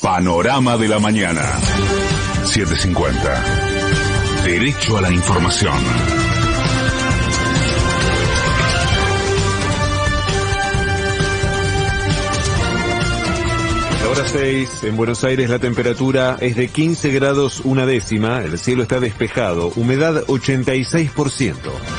Panorama de la mañana. 750. Derecho a la información. Ahora 6, en Buenos Aires la temperatura es de 15 grados una décima, el cielo está despejado, humedad 86%.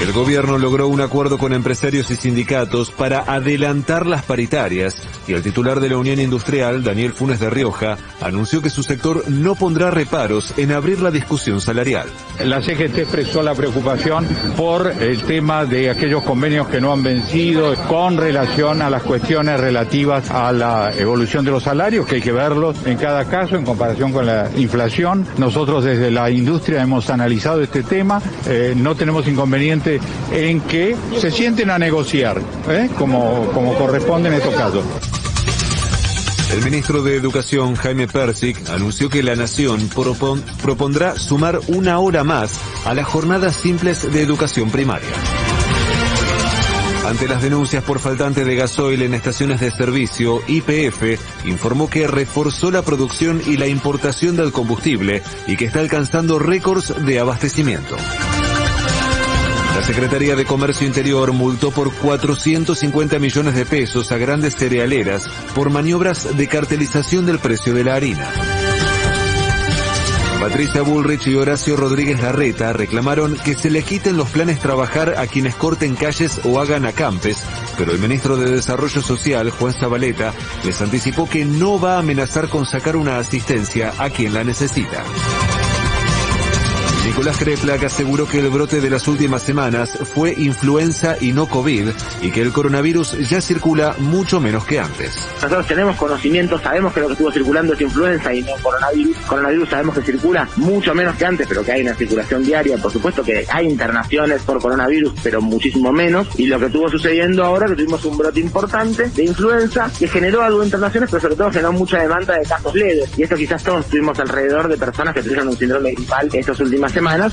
El gobierno logró un acuerdo con empresarios y sindicatos para adelantar las paritarias y el titular de la Unión Industrial, Daniel Funes de Rioja, anunció que su sector no pondrá reparos en abrir la discusión salarial. La CGT expresó la preocupación por el tema de aquellos convenios que no han vencido con relación a las cuestiones relativas a la evolución de los salarios, que hay que verlos en cada caso en comparación con la inflación. Nosotros desde la industria hemos analizado este tema, eh, no tenemos en que se sienten a negociar, ¿eh? como, como corresponde en estos casos. El ministro de Educación, Jaime Persic, anunció que la Nación propon propondrá sumar una hora más a las jornadas simples de educación primaria. Ante las denuncias por faltante de gasoil en estaciones de servicio, IPF informó que reforzó la producción y la importación del combustible y que está alcanzando récords de abastecimiento. La Secretaría de Comercio Interior multó por 450 millones de pesos a grandes cerealeras por maniobras de cartelización del precio de la harina. Patricia Bullrich y Horacio Rodríguez Larreta reclamaron que se le quiten los planes trabajar a quienes corten calles o hagan acampes, pero el ministro de Desarrollo Social, Juan Zabaleta, les anticipó que no va a amenazar con sacar una asistencia a quien la necesita. Nicolás Kreplak aseguró que el brote de las últimas semanas fue influenza y no COVID y que el coronavirus ya circula mucho menos que antes. Nosotros tenemos conocimiento, sabemos que lo que estuvo circulando es influenza y no coronavirus. Coronavirus sabemos que circula mucho menos que antes, pero que hay una circulación diaria. Por supuesto que hay internaciones por coronavirus, pero muchísimo menos. Y lo que estuvo sucediendo ahora, que tuvimos un brote importante de influenza que generó algo internaciones, pero sobre todo generó mucha demanda de casos leves. Y esto quizás todos tuvimos alrededor de personas que tuvieron un síndrome gripal estas últimas semanas.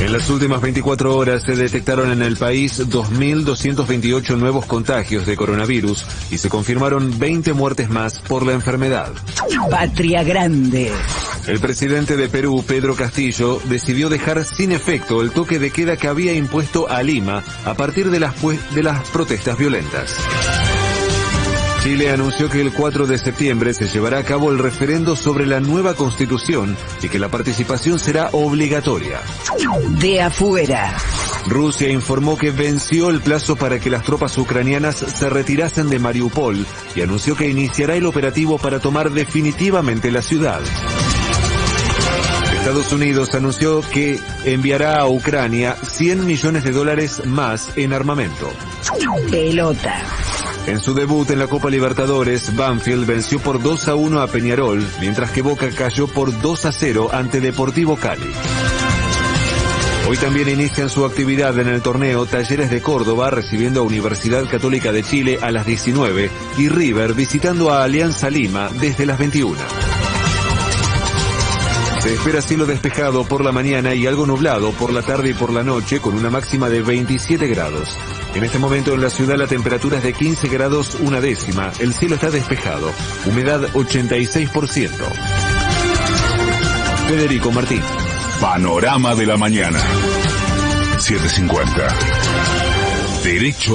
En las últimas 24 horas se detectaron en el país 2.228 nuevos contagios de coronavirus y se confirmaron 20 muertes más por la enfermedad. Patria Grande. El presidente de Perú, Pedro Castillo, decidió dejar sin efecto el toque de queda que había impuesto a Lima a partir de las, de las protestas violentas. Chile anunció que el 4 de septiembre se llevará a cabo el referendo sobre la nueva constitución y que la participación será obligatoria. De afuera. Rusia informó que venció el plazo para que las tropas ucranianas se retirasen de Mariupol y anunció que iniciará el operativo para tomar definitivamente la ciudad. Estados Unidos anunció que enviará a Ucrania 100 millones de dólares más en armamento. Pelota. En su debut en la Copa Libertadores, Banfield venció por 2 a 1 a Peñarol, mientras que Boca cayó por 2 a 0 ante Deportivo Cali. Hoy también inician su actividad en el torneo Talleres de Córdoba recibiendo a Universidad Católica de Chile a las 19 y River visitando a Alianza Lima desde las 21. Se espera cielo despejado por la mañana y algo nublado por la tarde y por la noche con una máxima de 27 grados. En este momento en la ciudad la temperatura es de 15 grados una décima, el cielo está despejado, humedad 86%. Federico Martín. Panorama de la mañana. 750. Derecho